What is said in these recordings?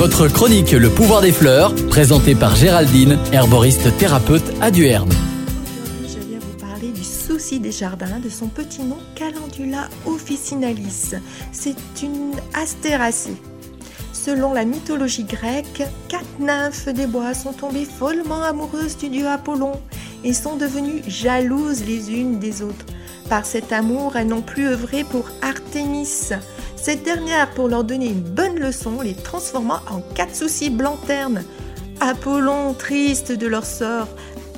Votre chronique Le pouvoir des fleurs, présentée par Géraldine, herboriste thérapeute à Duerne. Aujourd'hui, je viens vous parler du souci des jardins, de son petit nom Calendula officinalis. C'est une astéracée. Selon la mythologie grecque, quatre nymphes des bois sont tombées follement amoureuses du dieu Apollon et sont devenues jalouses les unes des autres. Par cet amour, elles n'ont plus œuvré pour Artémis. Cette dernière, pour leur donner une bonne leçon, les transforma en quatre soucis blancs-ternes. Apollon, triste de leur sort,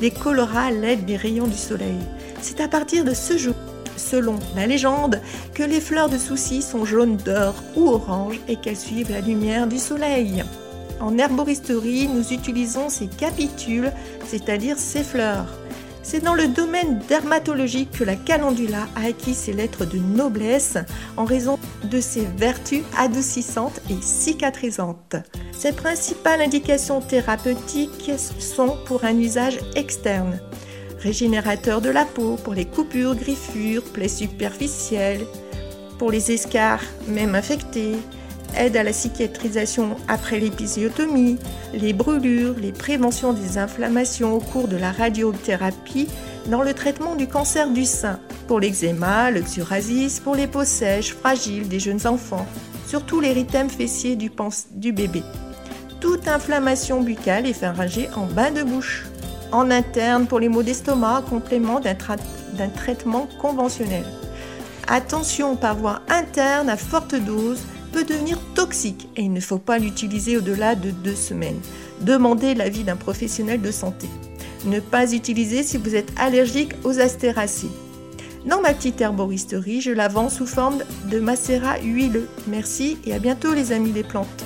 les colora à l'aide des rayons du soleil. C'est à partir de ce jour, selon la légende, que les fleurs de soucis sont jaunes d'or ou orange et qu'elles suivent la lumière du soleil. En herboristerie, nous utilisons ces capitules, c'est-à-dire ces fleurs. C'est dans le domaine dermatologique que la calendula a acquis ses lettres de noblesse en raison de ses vertus adoucissantes et cicatrisantes. Ses principales indications thérapeutiques sont pour un usage externe. Régénérateur de la peau pour les coupures, griffures, plaies superficielles, pour les escarres même infectés, aide à la cicatrisation après l'épisiotomie, les brûlures, les préventions des inflammations au cours de la radiothérapie dans le traitement du cancer du sein, pour l'eczéma, le psoriasis, pour les peaux sèches, fragiles des jeunes enfants, surtout l'érythème fessier du, bébé. Toute inflammation buccale est pharyngée en bain de bouche. En interne pour les maux d'estomac, complément d'un tra traitement conventionnel. Attention par voie interne à forte dose peut devenir toxique et il ne faut pas l'utiliser au-delà de deux semaines. Demandez l'avis d'un professionnel de santé. Ne pas utiliser si vous êtes allergique aux astéracées. Dans ma petite herboristerie, je la vends sous forme de macérat huileux. Merci et à bientôt les amis des plantes.